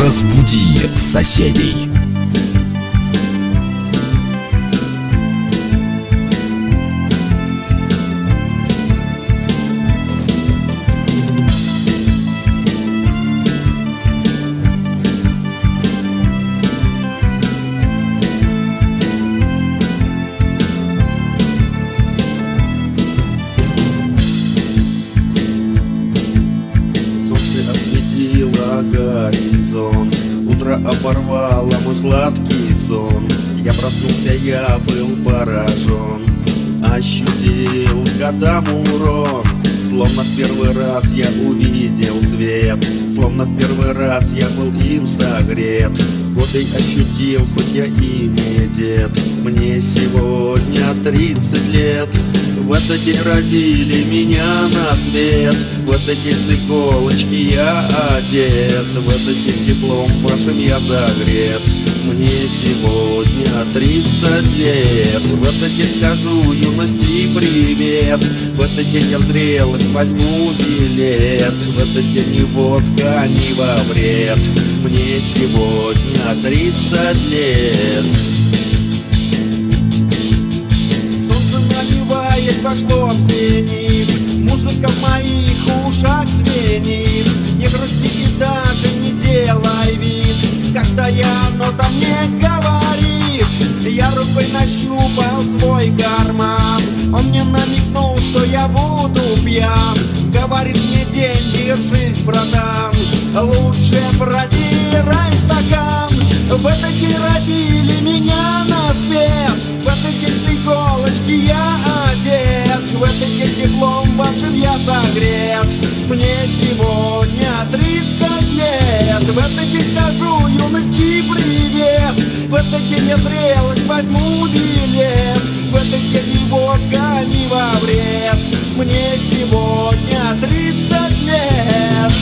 Разбуди соседей. Годам урон Словно в первый раз я увидел свет. Словно в первый раз я был им согрет. Годы ощутил, хоть я и не дед. Мне сегодня 30 лет. В этот день родили меня на свет. В этот день с иголочки я одет. В этот день теплом вашим я загрет Мне сегодня 30 лет. В этот день скажу юности привет. В этот день я зрелость возьму билет. В этот день ни водка, ни во вред. Мне сегодня 30 лет. Солнце наливаясь пошло в зенит Музыка в моих ушах звенит Не грусти и даже не делай вид Каждая нота мне говорит. Я рукой нащупал свой карман. Он мне намекнул, что я буду пьян. Говорит мне день, держись, братан Лучше протирай стакан. В день родили меня на свет. В с иголочки я одет. В день теплом вашим я согрет. Мне сегодня 30 лет В этот день скажу юности привет. В этот день я зрелость возьму билет. В этот день ни водка, ни во вред. Мне сегодня 30 лет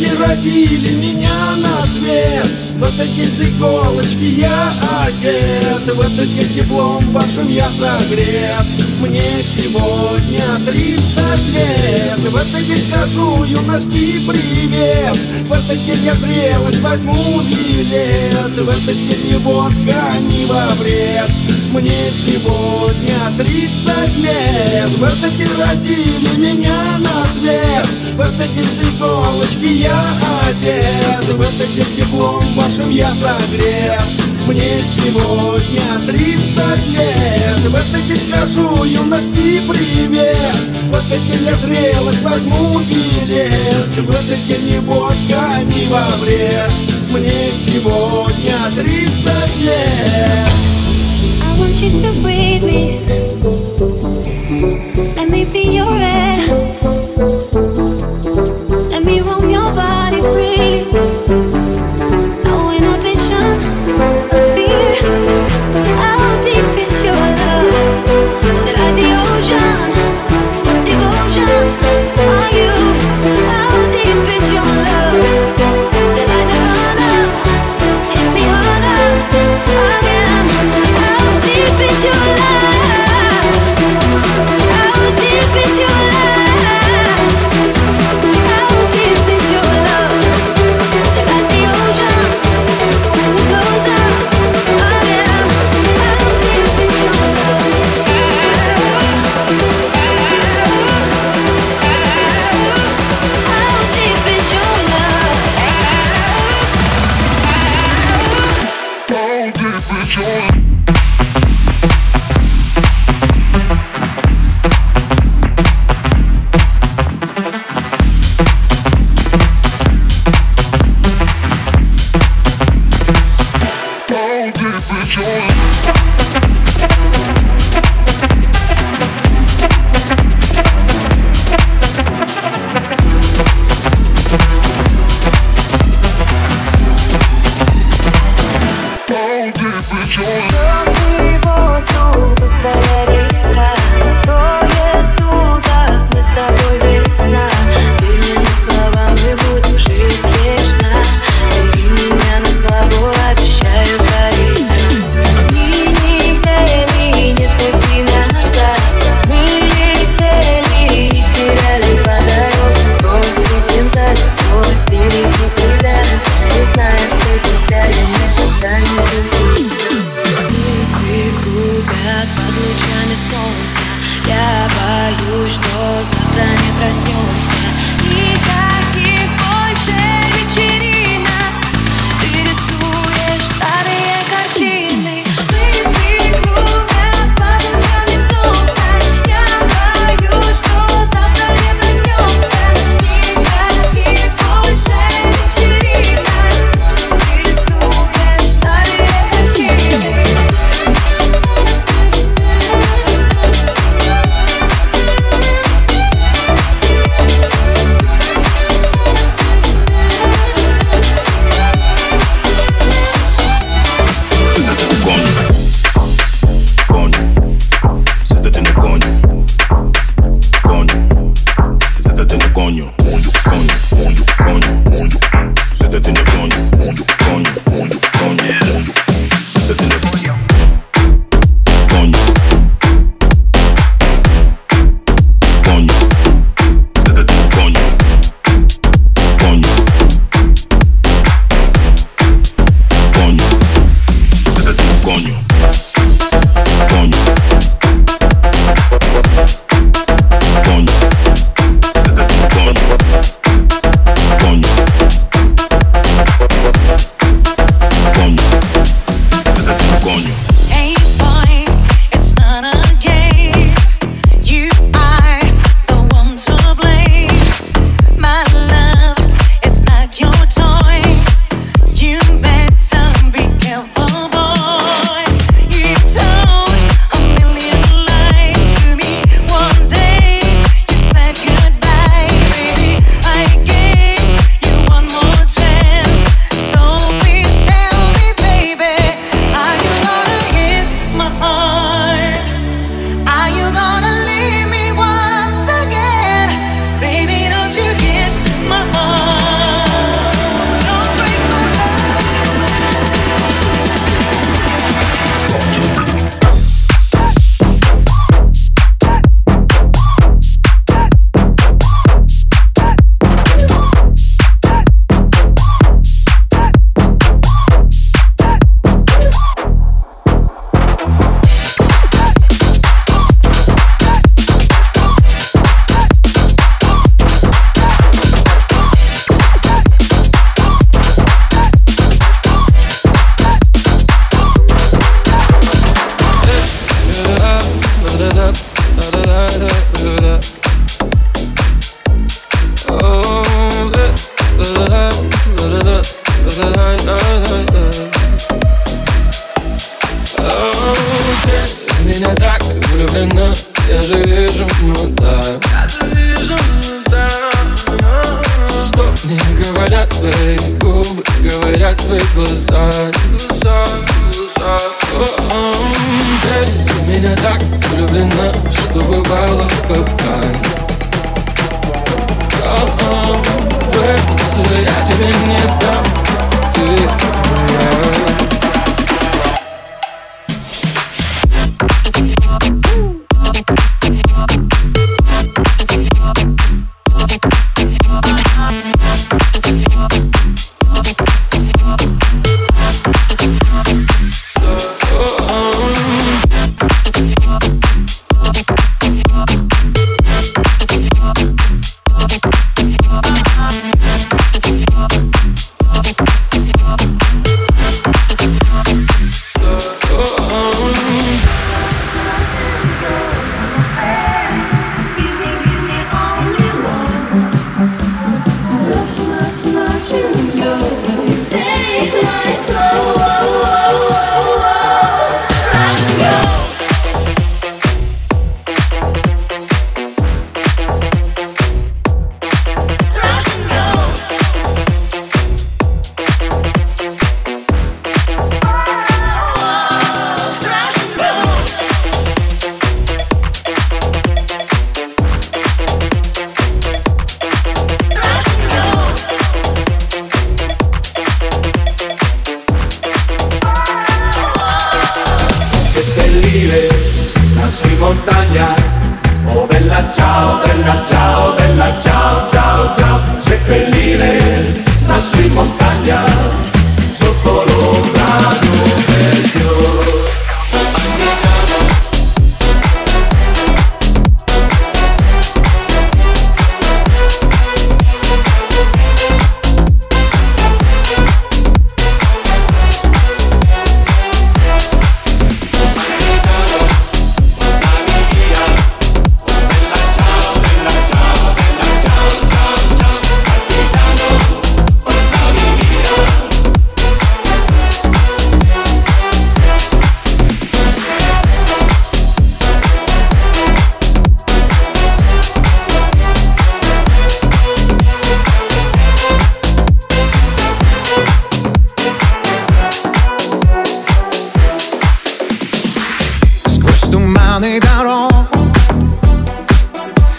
День родили меня на свет В этот день с иголочки я одет В этот день теплом вашим я согрет. Мне сегодня 30 лет В этот день скажу юности привет. В этот день я зрелость возьму билет В этот день ни водка, ни во вред мне сегодня 30 лет. В день родили меня на свет В день с иголочки я одет. В день теплом вашим я согрет. Мне сегодня 30 лет. В день скажу юности привет. В день я зрелость возьму билет. В день ни водка, ни во вред. Мне сегодня 30 лет want you to breathe me. Let me be your air. your feeling. страны дорог.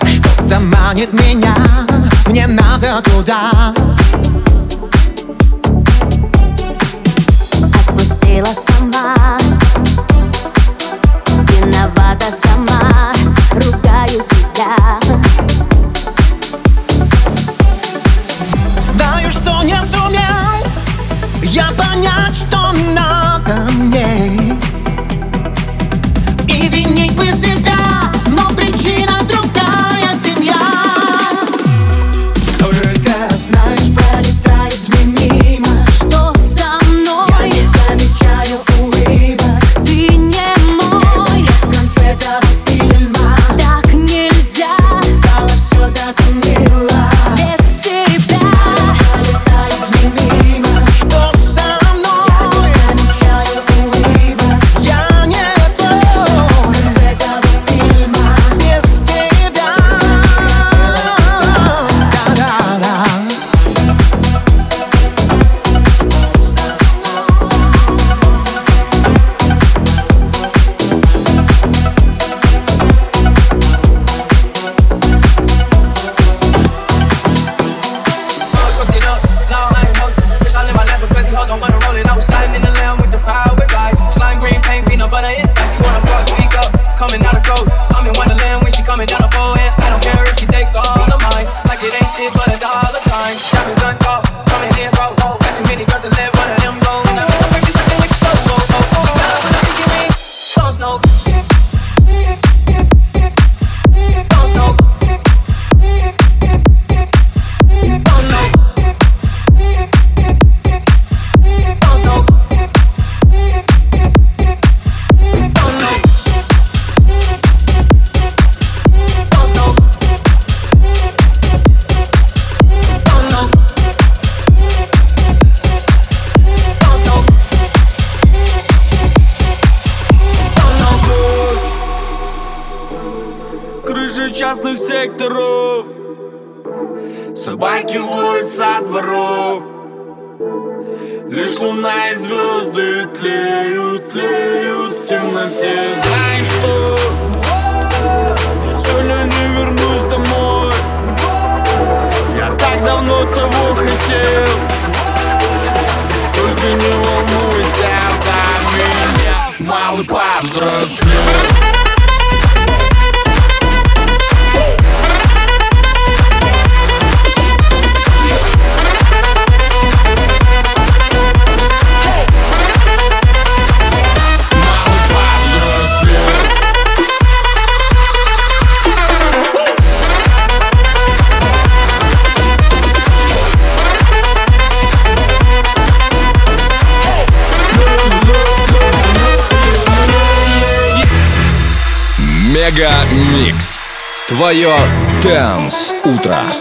Что-то манит меня, мне надо туда. Твое Дэнс Утро.